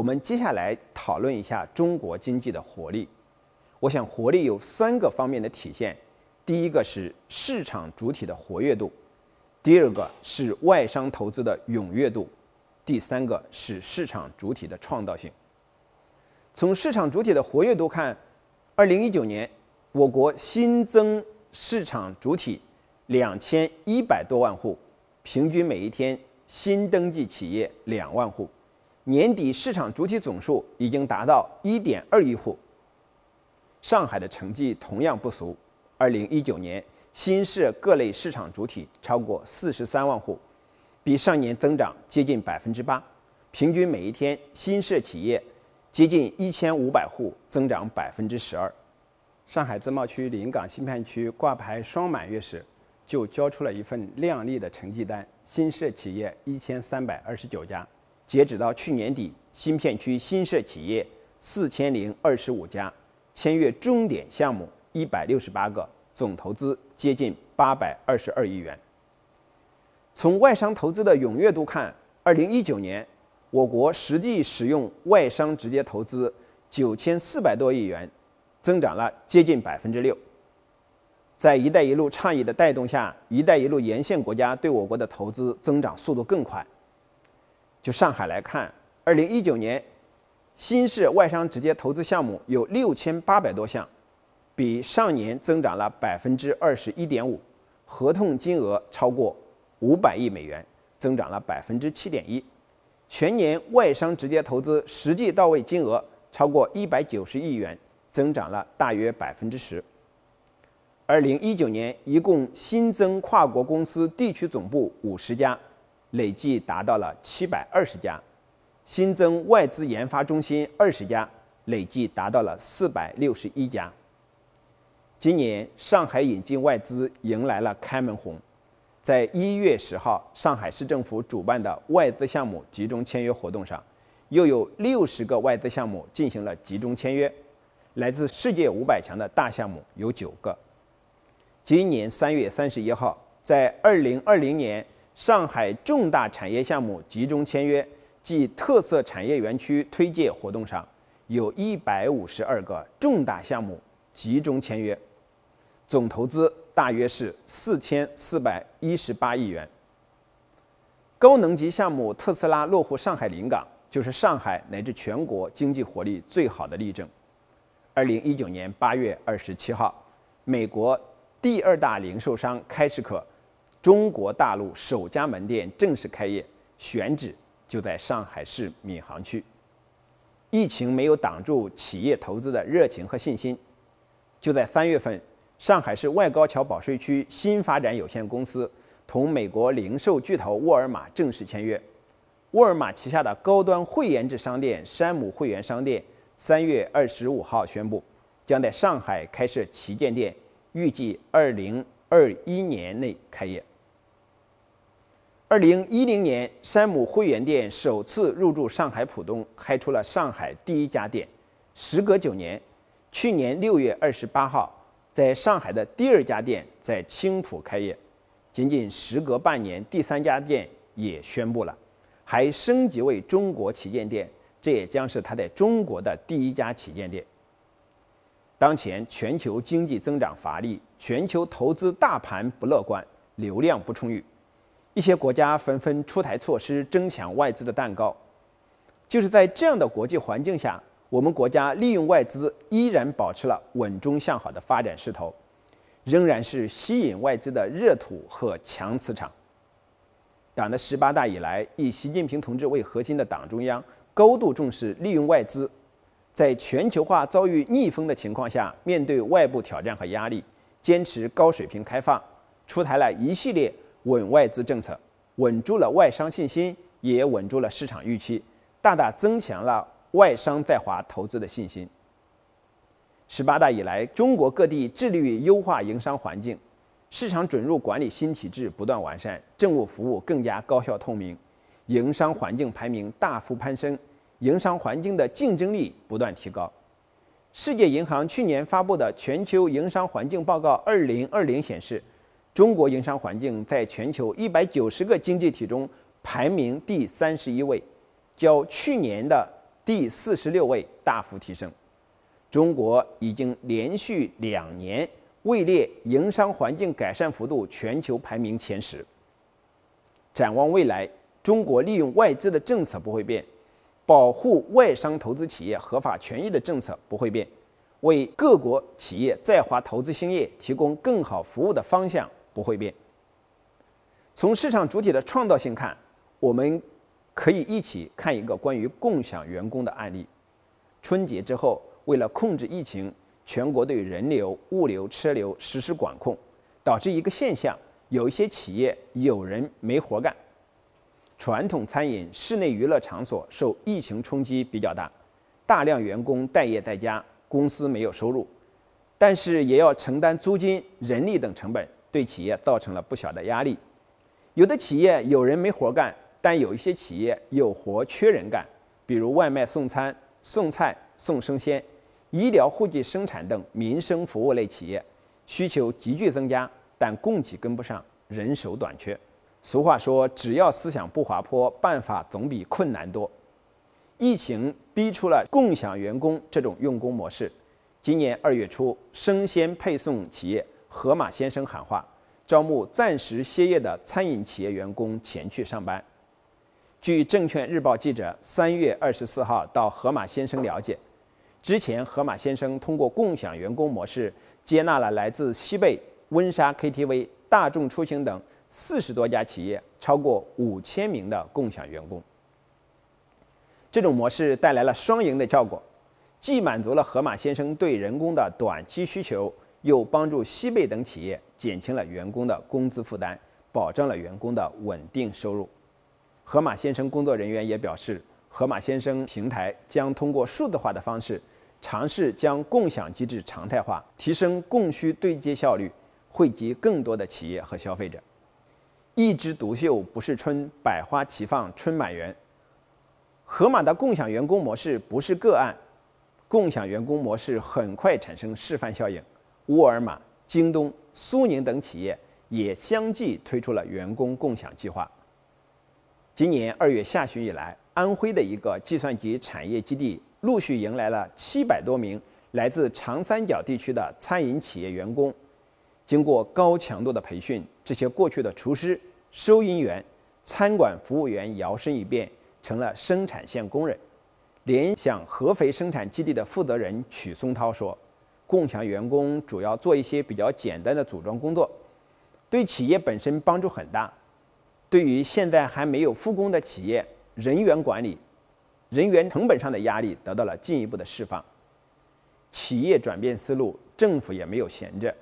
我们接下来讨论一下中国经济的活力。我想，活力有三个方面的体现：第一个是市场主体的活跃度，第二个是外商投资的踊跃度，第三个是市场主体的创造性。从市场主体的活跃度看，二零一九年我国新增市场主体两千一百多万户，平均每一天新登记企业两万户。年底市场主体总数已经达到一点二亿户。上海的成绩同样不俗，二零一九年新设各类市场主体超过四十三万户，比上年增长接近百分之八，平均每一天新设企业接近一千五百户，增长百分之十二。上海自贸区临港新片区挂牌双满月时，就交出了一份亮丽的成绩单，新设企业一千三百二十九家。截止到去年底，新片区新设企业四千零二十五家，签约重点项目一百六十八个，总投资接近八百二十二亿元。从外商投资的踊跃度看，二零一九年我国实际使用外商直接投资九千四百多亿元，增长了接近百分之六。在“一带一路”倡议的带动下，“一带一路”沿线国家对我国的投资增长速度更快。就上海来看，二零一九年新设外商直接投资项目有六千八百多项，比上年增长了百分之二十一点五，合同金额超过五百亿美元，增长了百分之七点一。全年外商直接投资实际到位金额超过一百九十亿元，增长了大约百分之十。二零一九年一共新增跨国公司地区总部五十家。累计达到了七百二十家，新增外资研发中心二十家，累计达到了四百六十一家。今年上海引进外资迎来了开门红，在一月十号，上海市政府主办的外资项目集中签约活动上，又有六十个外资项目进行了集中签约，来自世界五百强的大项目有九个。今年三月三十一号，在二零二零年。上海重大产业项目集中签约暨特色产业园区推介活动上，有一百五十二个重大项目集中签约，总投资大约是四千四百一十八亿元。高能级项目特斯拉落户上海临港，就是上海乃至全国经济活力最好的例证。二零一九年八月二十七号，美国第二大零售商开市可。中国大陆首家门店正式开业，选址就在上海市闵行区。疫情没有挡住企业投资的热情和信心。就在三月份，上海市外高桥保税区新发展有限公司同美国零售巨头沃尔玛正式签约。沃尔玛旗下的高端会员制商店山姆会员商店三月二十五号宣布，将在上海开设旗舰店，预计二零二一年内开业。二零一零年，山姆会员店首次入驻上海浦东，开出了上海第一家店。时隔九年，去年六月二十八号，在上海的第二家店在青浦开业。仅仅时隔半年，第三家店也宣布了，还升级为中国旗舰店，这也将是他在中国的第一家旗舰店。当前全球经济增长乏力，全球投资大盘不乐观，流量不充裕。一些国家纷纷出台措施争抢外资的蛋糕，就是在这样的国际环境下，我们国家利用外资依然保持了稳中向好的发展势头，仍然是吸引外资的热土和强磁场。党的十八大以来，以习近平同志为核心的党中央高度重视利用外资，在全球化遭遇逆风的情况下，面对外部挑战和压力，坚持高水平开放，出台了一系列。稳外资政策，稳住了外商信心，也稳住了市场预期，大大增强了外商在华投资的信心。十八大以来，中国各地致力于优化营商环境，市场准入管理新体制不断完善，政务服务更加高效透明，营商环境排名大幅攀升，营商环境的竞争力不断提高。世界银行去年发布的《全球营商环境报告（二零二零）》显示。中国营商环境在全球一百九十个经济体中排名第三十一位，较去年的第四十六位大幅提升。中国已经连续两年位列营商环境改善幅度全球排名前十。展望未来，中国利用外资的政策不会变，保护外商投资企业合法权益的政策不会变，为各国企业在华投资兴业提供更好服务的方向不会变。从市场主体的创造性看，我们可以一起看一个关于共享员工的案例。春节之后，为了控制疫情，全国对人流、物流、车流实施管控，导致一个现象：有一些企业有人没活干。传统餐饮、室内娱乐场所受疫情冲击比较大，大量员工待业在家，公司没有收入，但是也要承担租金、人力等成本，对企业造成了不小的压力。有的企业有人没活干，但有一些企业有活缺人干，比如外卖送餐、送菜、送生鲜、医疗护具生产等民生服务类企业，需求急剧增加，但供给跟不上，人手短缺。俗话说：“只要思想不滑坡，办法总比困难多。”疫情逼出了共享员工这种用工模式。今年二月初，生鲜配送企业盒马先生喊话，招募暂时歇业的餐饮企业员工前去上班。据证券日报记者三月二十四号到盒马先生了解，之前盒马先生通过共享员工模式，接纳了来自西贝、温莎 KTV、大众出行等。四十多家企业，超过五千名的共享员工。这种模式带来了双赢的效果，既满足了盒马先生对人工的短期需求，又帮助西贝等企业减轻了员工的工资负担，保障了员工的稳定收入。盒马先生工作人员也表示，盒马先生平台将通过数字化的方式，尝试将共享机制常态化，提升供需对接效率，惠及更多的企业和消费者。一枝独秀不是春，百花齐放春满园。盒马的共享员工模式不是个案，共享员工模式很快产生示范效应。沃尔玛、京东、苏宁等企业也相继推出了员工共享计划。今年二月下旬以来，安徽的一个计算机产业基地陆续迎来了七百多名来自长三角地区的餐饮企业员工。经过高强度的培训，这些过去的厨师、收银员、餐馆服务员摇身一变成了生产线工人。联想合肥生产基地的负责人曲松涛说：“共享员工主要做一些比较简单的组装工作，对企业本身帮助很大。对于现在还没有复工的企业，人员管理、人员成本上的压力得到了进一步的释放。企业转变思路，政府也没有闲着。”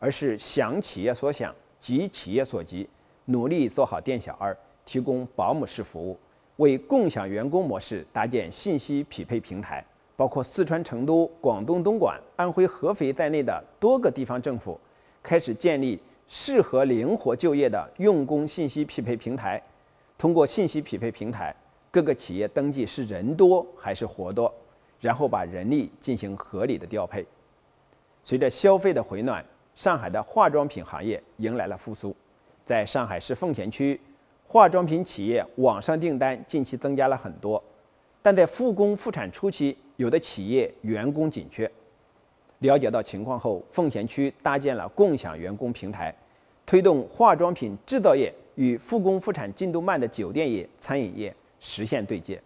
而是想企业所想，急企业所急，努力做好店小二，提供保姆式服务，为共享员工模式搭建信息匹配平台。包括四川成都、广东东莞、安徽合肥在内的多个地方政府，开始建立适合灵活就业的用工信息匹配平台。通过信息匹配平台，各个企业登记是人多还是活多，然后把人力进行合理的调配。随着消费的回暖。上海的化妆品行业迎来了复苏，在上海市奉贤区，化妆品企业网上订单近期增加了很多，但在复工复产初期，有的企业员工紧缺。了解到情况后，奉贤区搭建了共享员工平台，推动化妆品制造业与复工复产进度慢的酒店业、餐饮业实现对接。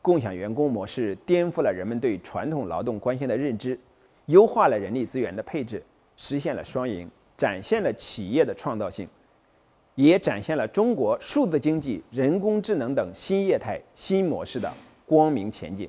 共享员工模式颠覆了人们对传统劳动关系的认知，优化了人力资源的配置。实现了双赢，展现了企业的创造性，也展现了中国数字经济、人工智能等新业态新模式的光明前景。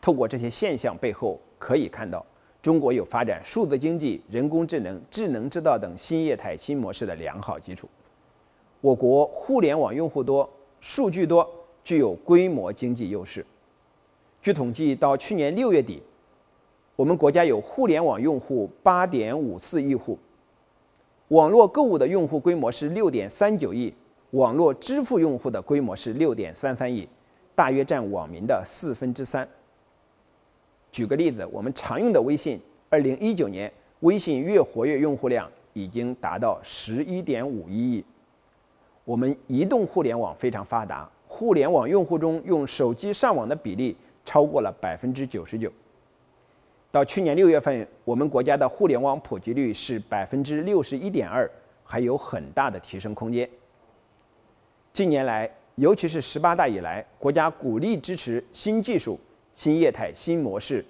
透过这些现象背后，可以看到中国有发展数字经济、人工智能、智能制造等新业态新模式的良好基础。我国互联网用户多、数据多，具有规模经济优势。据统计，到去年六月底。我们国家有互联网用户八点五四亿户，网络购物的用户规模是六点三九亿，网络支付用户的规模是六点三三亿，大约占网民的四分之三。举个例子，我们常用的微信，二零一九年微信月活跃用户量已经达到十一点五一亿。我们移动互联网非常发达。互联网用户中用手机上网的比例超过了百分之九十九。到去年六月份，我们国家的互联网普及率是百分之六十一点二，还有很大的提升空间。近年来，尤其是十八大以来，国家鼓励支持新技术、新业态、新模式、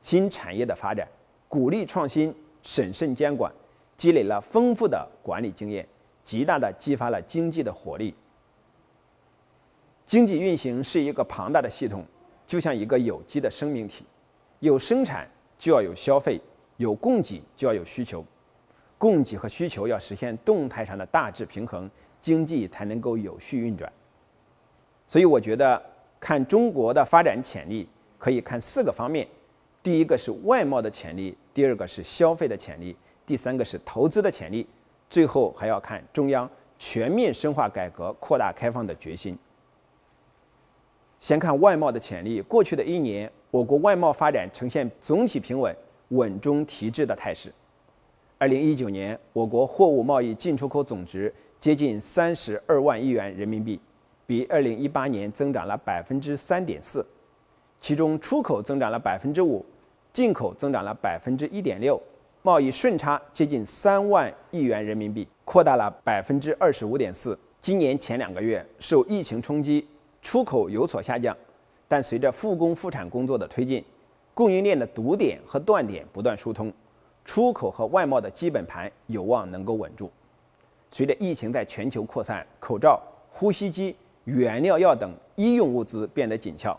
新产业的发展，鼓励创新、审慎监管，积累了丰富的管理经验，极大的激发了经济的活力。经济运行是一个庞大的系统，就像一个有机的生命体。有生产就要有消费，有供给就要有需求，供给和需求要实现动态上的大致平衡，经济才能够有序运转。所以，我觉得看中国的发展潜力，可以看四个方面：第一个是外贸的潜力，第二个是消费的潜力，第三个是投资的潜力，最后还要看中央全面深化改革、扩大开放的决心。先看外贸的潜力，过去的一年。我国外贸发展呈现总体平稳、稳中提质的态势。二零一九年，我国货物贸易进出口总值接近三十二万亿元人民币，比二零一八年增长了百分之三点四。其中，出口增长了百分之五，进口增长了百分之一点六，贸易顺差接近三万亿元人民币，扩大了百分之二十五点四。今年前两个月受疫情冲击，出口有所下降。但随着复工复产工作的推进，供应链的堵点和断点不断疏通，出口和外贸的基本盘有望能够稳住。随着疫情在全球扩散，口罩、呼吸机、原料药等医用物资变得紧俏，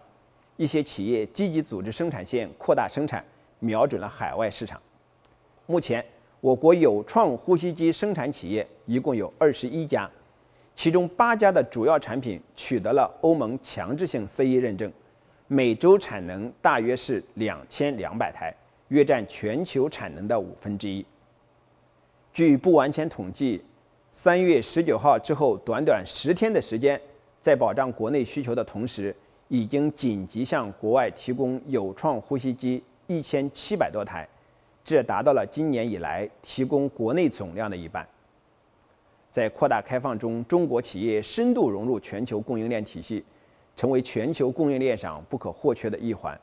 一些企业积极组织生产线扩大生产，瞄准了海外市场。目前，我国有创呼吸机生产企业一共有二十一家。其中八家的主要产品取得了欧盟强制性 CE 认证，每周产能大约是两千两百台，约占全球产能的五分之一。据不完全统计，三月十九号之后短短十天的时间，在保障国内需求的同时，已经紧急向国外提供有创呼吸机一千七百多台，这达到了今年以来提供国内总量的一半。在扩大开放中，中国企业深度融入全球供应链体系，成为全球供应链上不可或缺的一环。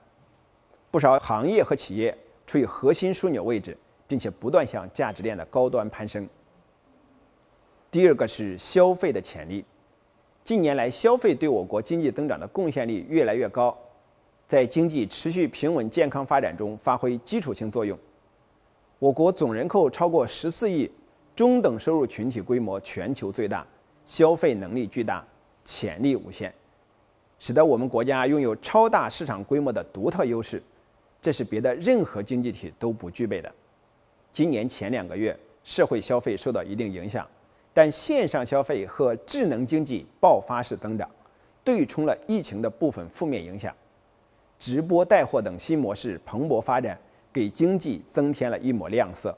不少行业和企业处于核心枢纽位置，并且不断向价值链的高端攀升。第二个是消费的潜力。近年来，消费对我国经济增长的贡献力越来越高，在经济持续平稳健康发展中发挥基础性作用。我国总人口超过十四亿。中等收入群体规模全球最大，消费能力巨大，潜力无限，使得我们国家拥有超大市场规模的独特优势，这是别的任何经济体都不具备的。今年前两个月，社会消费受到一定影响，但线上消费和智能经济爆发式增长，对冲了疫情的部分负面影响，直播带货等新模式蓬勃发展，给经济增添了一抹亮色。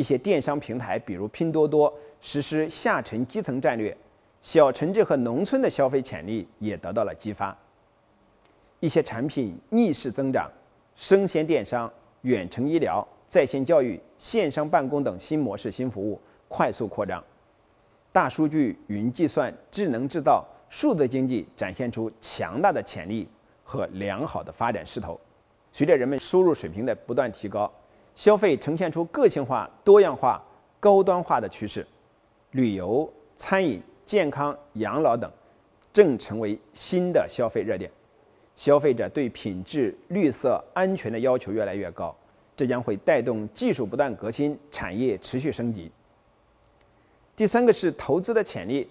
一些电商平台，比如拼多多，实施下沉基层战略，小城镇和农村的消费潜力也得到了激发。一些产品逆势增长，生鲜电商、远程医疗、在线教育、线上办公等新模式、新服务快速扩张。大数据、云计算、智能制造、数字经济展现出强大的潜力和良好的发展势头。随着人们收入水平的不断提高。消费呈现出个性化、多样化、高端化的趋势，旅游、餐饮、健康、养老等正成为新的消费热点。消费者对品质、绿色、安全的要求越来越高，这将会带动技术不断革新、产业持续升级。第三个是投资的潜力，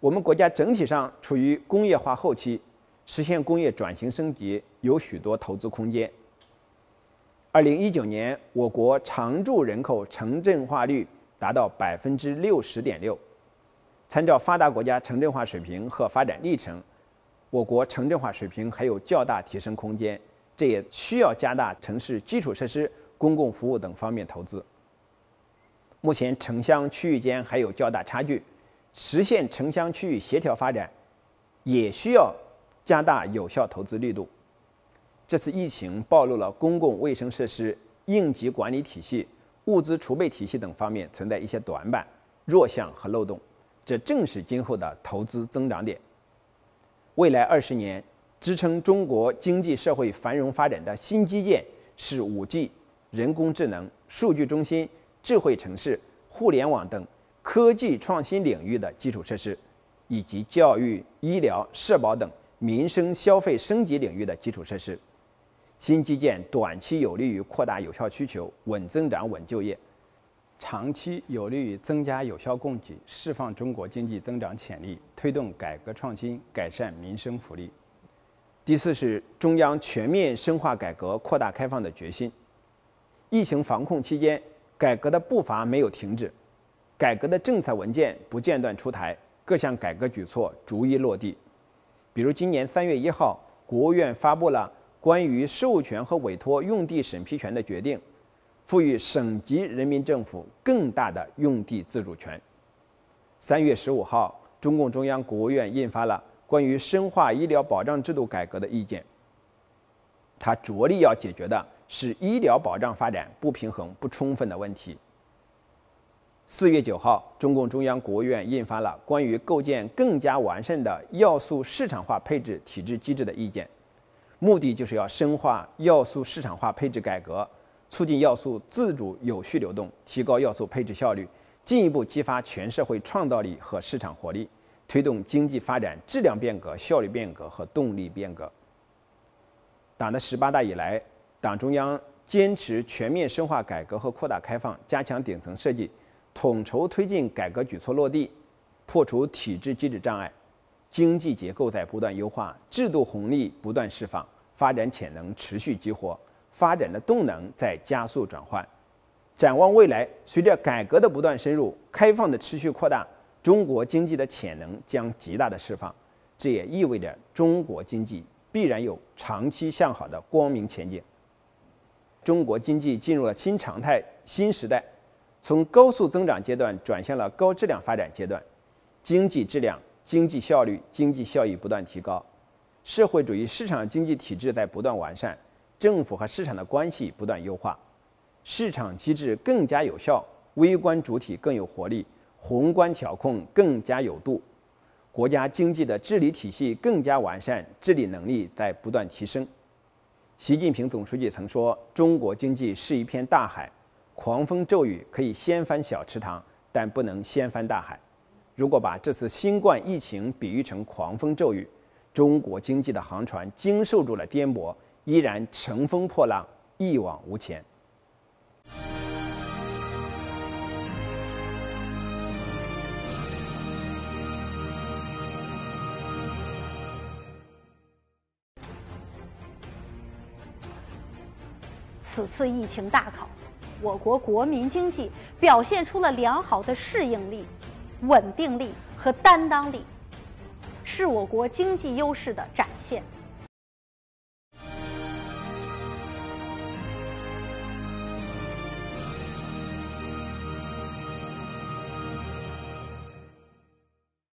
我们国家整体上处于工业化后期，实现工业转型升级有许多投资空间。二零一九年，我国常住人口城镇化率达到百分之六十点六。参照发达国家城镇化水平和发展历程，我国城镇化水平还有较大提升空间，这也需要加大城市基础设施、公共服务等方面投资。目前城乡区域间还有较大差距，实现城乡区域协调发展，也需要加大有效投资力度。这次疫情暴露了公共卫生设施、应急管理体系、物资储备体系等方面存在一些短板、弱项和漏洞，这正是今后的投资增长点。未来二十年支撑中国经济社会繁荣发展的新基建是 5G、人工智能、数据中心、智慧城市、互联网等科技创新领域的基础设施，以及教育、医疗、社保等民生消费升级领域的基础设施。新基建短期有利于扩大有效需求、稳增长、稳就业。长期有利于增加有效供给，释放中国经济增长潜力，推动改革创新，改善民生福利。第四是中央全面深化改革、扩大开放的决心。疫情防控期间，改革的步伐没有停止，改革的政策文件不间断出台，各项改革举措逐一落地。比如，今年三月一号，国务院发布了关于授权和委托用地审批权的决定。赋予省级人民政府更大的用地自主权。三月十五号，中共中央、国务院印发了关于深化医疗保障制度改革的意见。它着力要解决的是医疗保障发展不平衡不充分的问题。四月九号，中共中央、国务院印发了关于构建更加完善的要素市场化配置体制机制的意见，目的就是要深化要素市场化配置改革。促进要素自主有序流动，提高要素配置效率，进一步激发全社会创造力和市场活力，推动经济发展质量变革、效率变革和动力变革。党的十八大以来，党中央坚持全面深化改革和扩大开放，加强顶层设计，统筹推进改革举措落地，破除体制机制障碍，经济结构在不断优化，制度红利不断释放，发展潜能持续激活。发展的动能在加速转换，展望未来，随着改革的不断深入，开放的持续扩大，中国经济的潜能将极大的释放。这也意味着中国经济必然有长期向好的光明前景。中国经济进入了新常态、新时代，从高速增长阶段转向了高质量发展阶段，经济质量、经济效率、经济效益不断提高，社会主义市场经济体制在不断完善。政府和市场的关系不断优化，市场机制更加有效，微观主体更有活力，宏观调控更加有度，国家经济的治理体系更加完善，治理能力在不断提升。习近平总书记曾说：“中国经济是一片大海，狂风骤雨可以掀翻小池塘，但不能掀翻大海。”如果把这次新冠疫情比喻成狂风骤雨，中国经济的航船经受住了颠簸。依然乘风破浪，一往无前。此次疫情大考，我国国民经济表现出了良好的适应力、稳定力和担当力，是我国经济优势的展现。